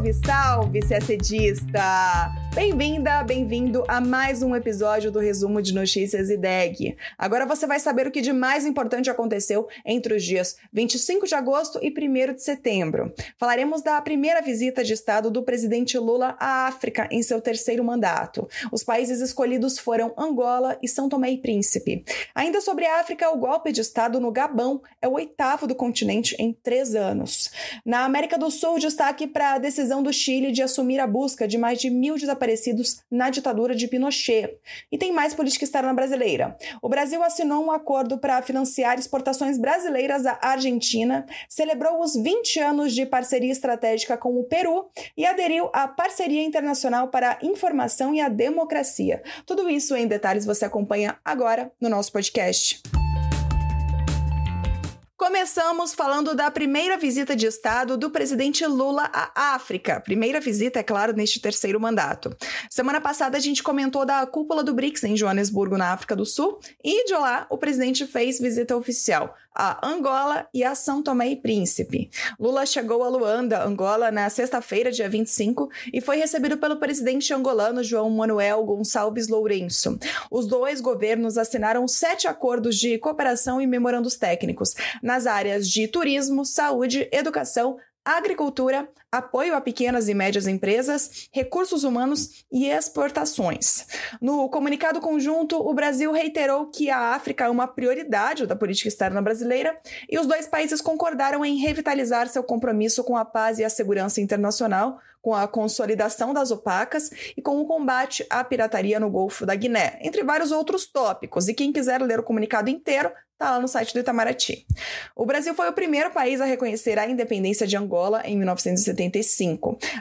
Salve, salve, CSDista! Bem-vinda, bem-vindo a mais um episódio do Resumo de Notícias IDEG. Agora você vai saber o que de mais importante aconteceu entre os dias 25 de agosto e 1 de setembro. Falaremos da primeira visita de Estado do presidente Lula à África em seu terceiro mandato. Os países escolhidos foram Angola e São Tomé e Príncipe. Ainda sobre a África, o golpe de Estado no Gabão é o oitavo do continente em três anos. Na América do Sul, destaque para a decisão do Chile de assumir a busca de mais de mil desaparecidos desaparecidos na ditadura de Pinochet. E tem mais política externa brasileira. O Brasil assinou um acordo para financiar exportações brasileiras à Argentina, celebrou os 20 anos de parceria estratégica com o Peru e aderiu à Parceria Internacional para a Informação e a Democracia. Tudo isso em detalhes você acompanha agora no nosso podcast. Começamos falando da primeira visita de Estado do presidente Lula à África. Primeira visita, é claro, neste terceiro mandato. Semana passada a gente comentou da cúpula do BRICS em Joanesburgo, na África do Sul, e de lá o presidente fez visita oficial a Angola e a São Tomé e Príncipe. Lula chegou a Luanda, Angola, na sexta-feira, dia 25, e foi recebido pelo presidente angolano João Manuel Gonçalves Lourenço. Os dois governos assinaram sete acordos de cooperação e memorandos técnicos nas áreas de turismo, saúde, educação, agricultura, apoio a pequenas e médias empresas, recursos humanos e exportações. No comunicado conjunto, o Brasil reiterou que a África é uma prioridade da política externa brasileira e os dois países concordaram em revitalizar seu compromisso com a paz e a segurança internacional, com a consolidação das opacas e com o combate à pirataria no Golfo da Guiné, entre vários outros tópicos. E quem quiser ler o comunicado inteiro, está lá no site do Itamaraty. O Brasil foi o primeiro país a reconhecer a independência de Angola em 1975.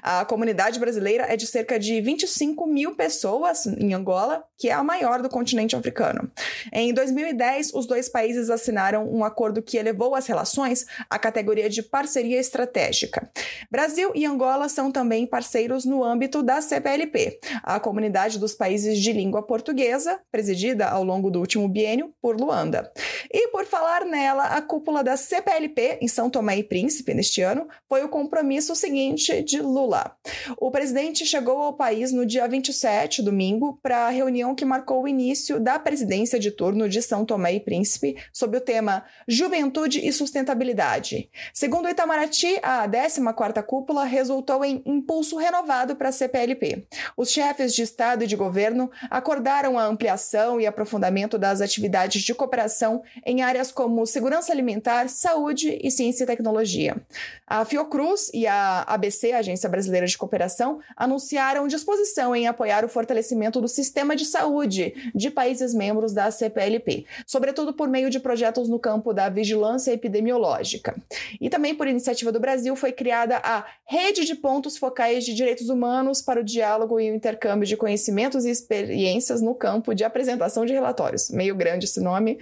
A comunidade brasileira é de cerca de 25 mil pessoas em Angola, que é a maior do continente africano. Em 2010, os dois países assinaram um acordo que elevou as relações à categoria de parceria estratégica. Brasil e Angola são também parceiros no âmbito da CPLP, a comunidade dos países de língua portuguesa, presidida ao longo do último biênio por Luanda. E por falar nela, a cúpula da CPLP em São Tomé e Príncipe neste ano foi o compromisso seguinte de Lula. O presidente chegou ao país no dia 27, domingo, para a reunião que marcou o início da presidência de turno de São Tomé e Príncipe sob o tema Juventude e Sustentabilidade. Segundo o Itamaraty, a 14ª cúpula resultou em impulso renovado para a CPLP. Os chefes de Estado e de governo acordaram a ampliação e aprofundamento das atividades de cooperação em áreas como segurança alimentar, saúde e ciência e tecnologia. A Fiocruz e a ABC, Agência Brasileira de Cooperação, anunciaram disposição em apoiar o fortalecimento do sistema de saúde de países membros da CPLP, sobretudo por meio de projetos no campo da vigilância epidemiológica. E também por iniciativa do Brasil foi criada a Rede de Pontos Focais de Direitos Humanos para o Diálogo e o Intercâmbio de Conhecimentos e Experiências no campo de apresentação de relatórios. Meio grande esse nome,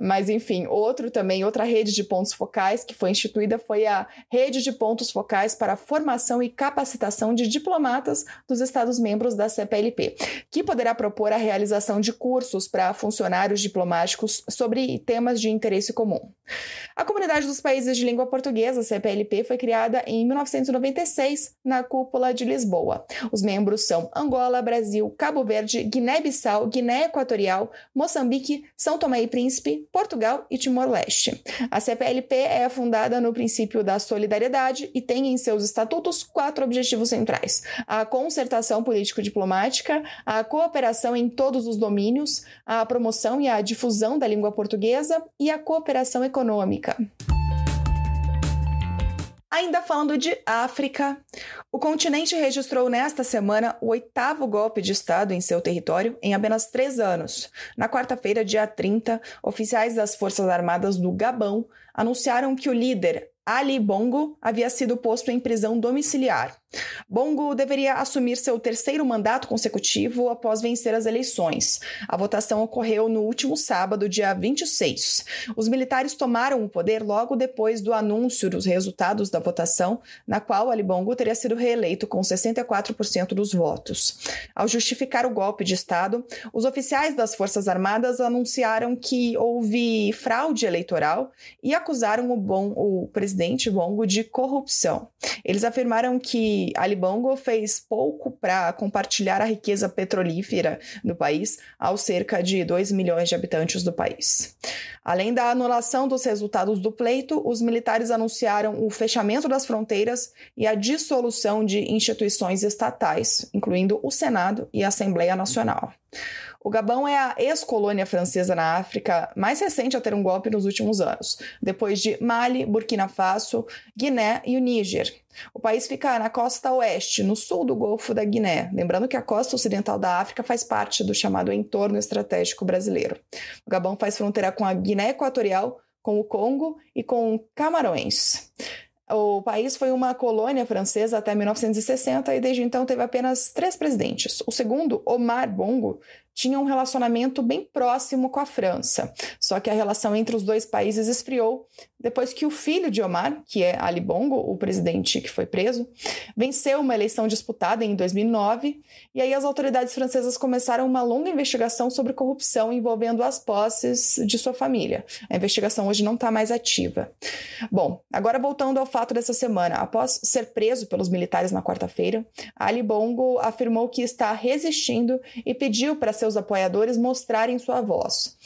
mas enfim, outro também, outra rede de pontos focais que foi instituída foi a Rede de Pontos Focais para a Formação e Capacitação de Diplomatas dos Estados-membros da CPLP, que poderá propor a realização de cursos para funcionários diplomáticos sobre temas de interesse comum. A Comunidade dos Países de Língua Portuguesa, CPLP, foi criada em 1996 na cúpula de Lisboa. Os membros são Angola, Brasil, Cabo Verde, Guiné-Bissau, Guiné Equatorial, Moçambique, São Tomé e Príncipe, Portugal e Timor-Leste. A CPLP é fundada no princípio da solidariedade e tem em seus estatutos quatro objetivos centrais: a concertação político-diplomática, a cooperação em todos os domínios, a promoção e a difusão da língua portuguesa e a cooperação econômica. Ainda falando de África, o continente registrou nesta semana o oitavo golpe de Estado em seu território em apenas três anos. Na quarta-feira, dia 30, oficiais das Forças Armadas do Gabão anunciaram que o líder Ali Bongo havia sido posto em prisão domiciliar. Bongo deveria assumir seu terceiro mandato consecutivo após vencer as eleições. A votação ocorreu no último sábado, dia 26. Os militares tomaram o poder logo depois do anúncio dos resultados da votação, na qual Ali Bongo teria sido reeleito com 64% dos votos. Ao justificar o golpe de Estado, os oficiais das Forças Armadas anunciaram que houve fraude eleitoral e acusaram o, bom, o presidente Bongo de corrupção. Eles afirmaram que que Ali Bongo fez pouco para compartilhar a riqueza petrolífera do país aos cerca de 2 milhões de habitantes do país. Além da anulação dos resultados do pleito, os militares anunciaram o fechamento das fronteiras e a dissolução de instituições estatais, incluindo o Senado e a Assembleia Nacional. O Gabão é a ex-colônia francesa na África mais recente a ter um golpe nos últimos anos, depois de Mali, Burkina Faso, Guiné e o Níger. O país fica na costa oeste, no sul do Golfo da Guiné. Lembrando que a costa ocidental da África faz parte do chamado entorno estratégico brasileiro. O Gabão faz fronteira com a Guiné Equatorial, com o Congo e com Camarões. O país foi uma colônia francesa até 1960 e desde então teve apenas três presidentes. O segundo, Omar Bongo, tinha um relacionamento bem próximo com a França. Só que a relação entre os dois países esfriou depois que o filho de Omar, que é Ali Bongo, o presidente que foi preso, venceu uma eleição disputada em 2009, e aí as autoridades francesas começaram uma longa investigação sobre corrupção envolvendo as posses de sua família. A investigação hoje não está mais ativa. Bom, agora voltando ao fato dessa semana, após ser preso pelos militares na quarta-feira, Ali Bongo afirmou que está resistindo e pediu para seus apoiadores mostrarem sua voz.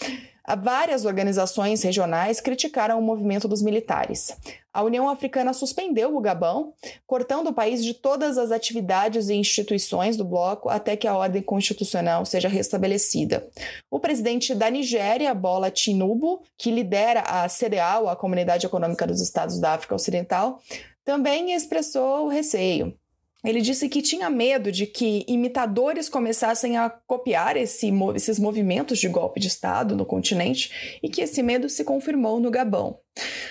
Várias organizações regionais criticaram o movimento dos militares. A União Africana suspendeu o Gabão, cortando o país de todas as atividades e instituições do bloco até que a ordem constitucional seja restabelecida. O presidente da Nigéria, Bola Tinubu, que lidera a CDAO, a Comunidade Econômica dos Estados da África Ocidental, também expressou receio. Ele disse que tinha medo de que imitadores começassem a copiar esse, esses movimentos de golpe de Estado no continente e que esse medo se confirmou no Gabão.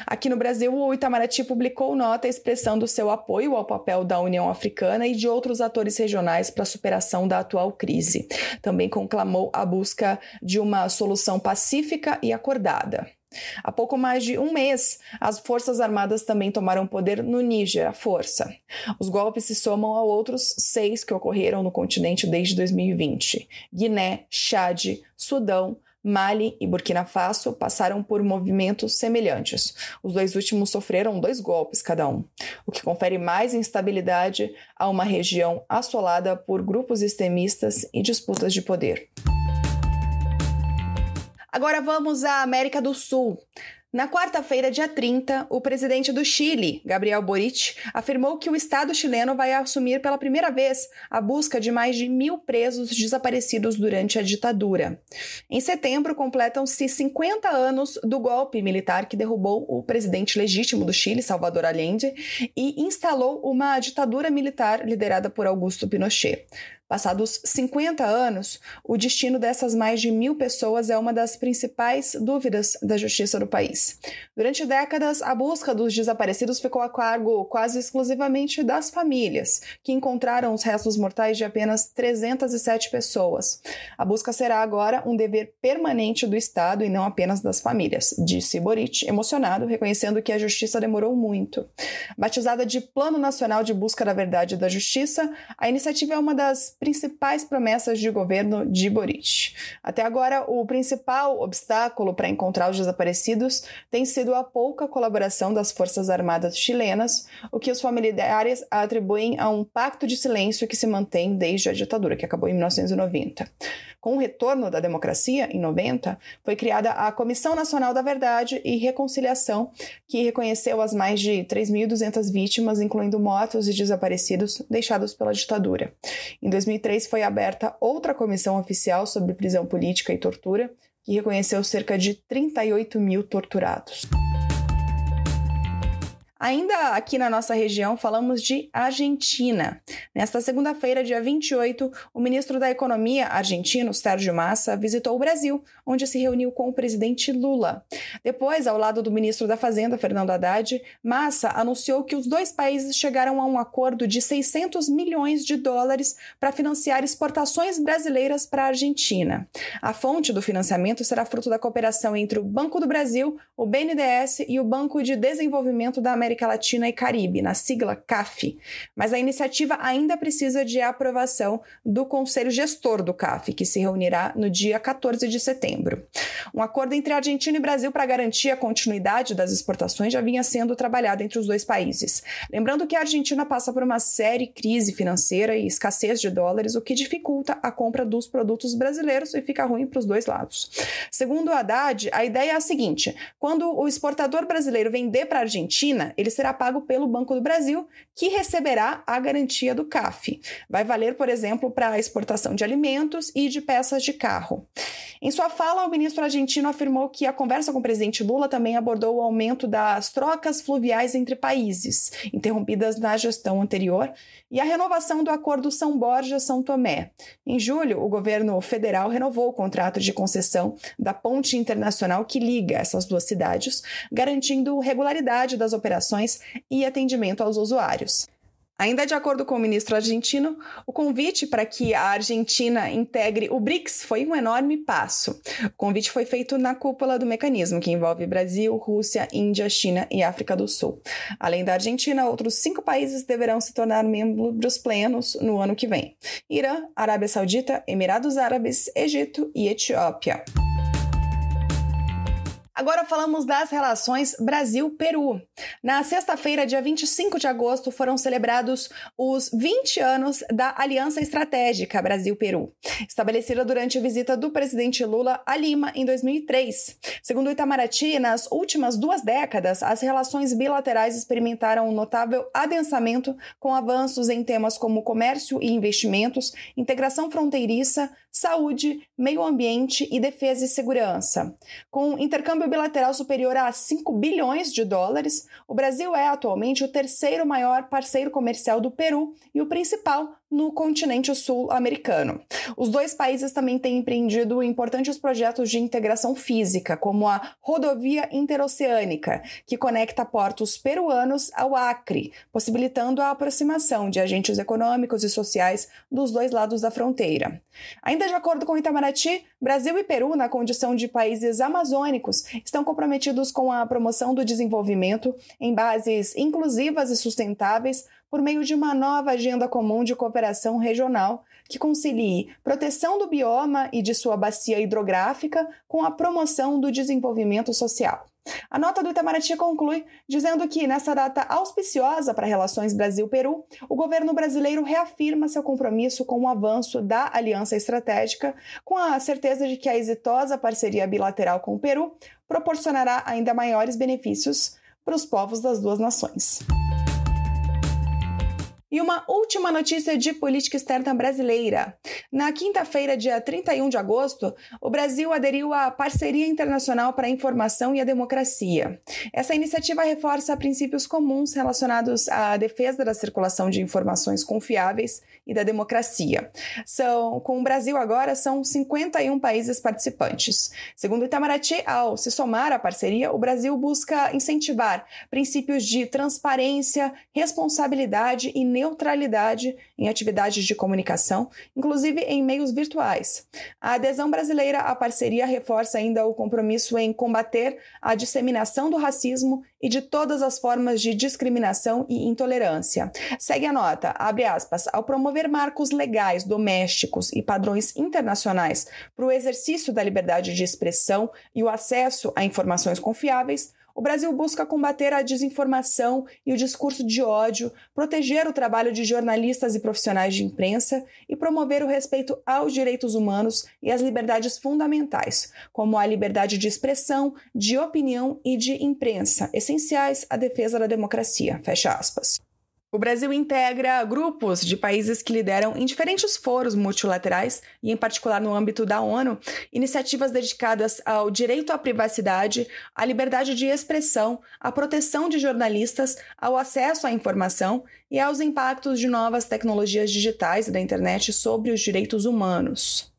Aqui no Brasil, o Itamaraty publicou nota expressando seu apoio ao papel da União Africana e de outros atores regionais para a superação da atual crise. Também conclamou a busca de uma solução pacífica e acordada. Há pouco mais de um mês, as Forças Armadas também tomaram poder no Níger, a força. Os golpes se somam a outros seis que ocorreram no continente desde 2020. Guiné, Chad, Sudão, Mali e Burkina Faso passaram por movimentos semelhantes. Os dois últimos sofreram dois golpes cada um, o que confere mais instabilidade a uma região assolada por grupos extremistas e disputas de poder. Agora vamos à América do Sul. Na quarta-feira, dia 30, o presidente do Chile, Gabriel Boric, afirmou que o Estado chileno vai assumir pela primeira vez a busca de mais de mil presos desaparecidos durante a ditadura. Em setembro, completam-se 50 anos do golpe militar que derrubou o presidente legítimo do Chile, Salvador Allende, e instalou uma ditadura militar liderada por Augusto Pinochet. Passados 50 anos, o destino dessas mais de mil pessoas é uma das principais dúvidas da justiça do país. Durante décadas, a busca dos desaparecidos ficou a cargo quase exclusivamente das famílias, que encontraram os restos mortais de apenas 307 pessoas. A busca será agora um dever permanente do Estado e não apenas das famílias, disse Boric, emocionado, reconhecendo que a justiça demorou muito. Batizada de Plano Nacional de Busca da Verdade e da Justiça, a iniciativa é uma das principais promessas de governo de Boric. Até agora, o principal obstáculo para encontrar os desaparecidos tem sido a pouca colaboração das Forças Armadas chilenas, o que os familiares atribuem a um pacto de silêncio que se mantém desde a ditadura, que acabou em 1990. Com o retorno da democracia, em 90, foi criada a Comissão Nacional da Verdade e Reconciliação, que reconheceu as mais de 3.200 vítimas, incluindo mortos e desaparecidos deixados pela ditadura. Em 2003, foi aberta outra comissão oficial sobre prisão política e tortura, que reconheceu cerca de 38 mil torturados. Ainda aqui na nossa região, falamos de Argentina. Nesta segunda-feira, dia 28, o ministro da Economia argentino, Sérgio Massa, visitou o Brasil, onde se reuniu com o presidente Lula. Depois, ao lado do ministro da Fazenda, Fernando Haddad, Massa anunciou que os dois países chegaram a um acordo de 600 milhões de dólares para financiar exportações brasileiras para a Argentina. A fonte do financiamento será fruto da cooperação entre o Banco do Brasil, o BNDES e o Banco de Desenvolvimento da América América Latina e Caribe, na sigla CAF, mas a iniciativa ainda precisa de aprovação do Conselho Gestor do CAF, que se reunirá no dia 14 de setembro. Um acordo entre Argentina e Brasil para garantir a continuidade das exportações já vinha sendo trabalhado entre os dois países. Lembrando que a Argentina passa por uma série crise financeira e escassez de dólares, o que dificulta a compra dos produtos brasileiros e fica ruim para os dois lados. Segundo Haddad, a ideia é a seguinte: quando o exportador brasileiro vender para a Argentina, ele será pago pelo Banco do Brasil, que receberá a garantia do CAF. Vai valer, por exemplo, para a exportação de alimentos e de peças de carro. Em sua fala, o ministro argentino afirmou que a conversa com o presidente Lula também abordou o aumento das trocas fluviais entre países, interrompidas na gestão anterior, e a renovação do acordo São Borja-São Tomé. Em julho, o governo federal renovou o contrato de concessão da ponte internacional que liga essas duas cidades, garantindo regularidade das operações e atendimento aos usuários. Ainda de acordo com o ministro argentino, o convite para que a Argentina integre o BRICS foi um enorme passo. O convite foi feito na cúpula do mecanismo, que envolve Brasil, Rússia, Índia, China e África do Sul. Além da Argentina, outros cinco países deverão se tornar membros plenos no ano que vem: Irã, Arábia Saudita, Emirados Árabes, Egito e Etiópia. Agora falamos das relações Brasil-Peru. Na sexta-feira, dia 25 de agosto, foram celebrados os 20 anos da Aliança Estratégica Brasil-Peru, estabelecida durante a visita do presidente Lula a Lima em 2003. Segundo Itamaraty, nas últimas duas décadas, as relações bilaterais experimentaram um notável adensamento com avanços em temas como comércio e investimentos, integração fronteiriça, saúde, meio ambiente e defesa e segurança. Com intercâmbio bilateral superior a 5 bilhões de dólares, o Brasil é atualmente o terceiro maior parceiro comercial do Peru e o principal no continente sul-americano. Os dois países também têm empreendido importantes projetos de integração física, como a Rodovia Interoceânica, que conecta portos peruanos ao Acre, possibilitando a aproximação de agentes econômicos e sociais dos dois lados da fronteira. Ainda de acordo com Itamaraty, Brasil e Peru, na condição de países amazônicos, estão comprometidos com a promoção do desenvolvimento em bases inclusivas e sustentáveis por meio de uma nova agenda comum de cooperação regional que concilie proteção do bioma e de sua bacia hidrográfica com a promoção do desenvolvimento social. A nota do Itamaraty conclui dizendo que, nessa data auspiciosa para relações Brasil-Peru, o governo brasileiro reafirma seu compromisso com o avanço da aliança estratégica, com a certeza de que a exitosa parceria bilateral com o Peru proporcionará ainda maiores benefícios para os povos das duas nações. E uma última notícia de política externa brasileira. Na quinta-feira, dia 31 de agosto, o Brasil aderiu à Parceria Internacional para a Informação e a Democracia. Essa iniciativa reforça princípios comuns relacionados à defesa da circulação de informações confiáveis e da democracia. São, com o Brasil agora, são 51 países participantes. Segundo Itamaraty, ao se somar à parceria, o Brasil busca incentivar princípios de transparência, responsabilidade e neutralidade neutralidade em atividades de comunicação, inclusive em meios virtuais. A adesão brasileira à parceria reforça ainda o compromisso em combater a disseminação do racismo e de todas as formas de discriminação e intolerância. Segue a nota, abre aspas, ao promover marcos legais domésticos e padrões internacionais para o exercício da liberdade de expressão e o acesso a informações confiáveis, o Brasil busca combater a desinformação e o discurso de ódio, proteger o trabalho de jornalistas e profissionais de imprensa e promover o respeito aos direitos humanos e às liberdades fundamentais, como a liberdade de expressão, de opinião e de imprensa, essenciais à defesa da democracia. Fecha aspas. O Brasil integra grupos de países que lideram em diferentes foros multilaterais e, em particular no âmbito da ONU, iniciativas dedicadas ao direito à privacidade, à liberdade de expressão, à proteção de jornalistas, ao acesso à informação e aos impactos de novas tecnologias digitais e da internet sobre os direitos humanos.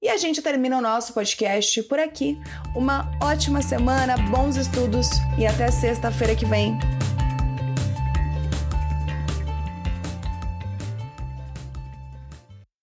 E a gente termina o nosso podcast por aqui. Uma ótima semana, bons estudos e até sexta-feira que vem.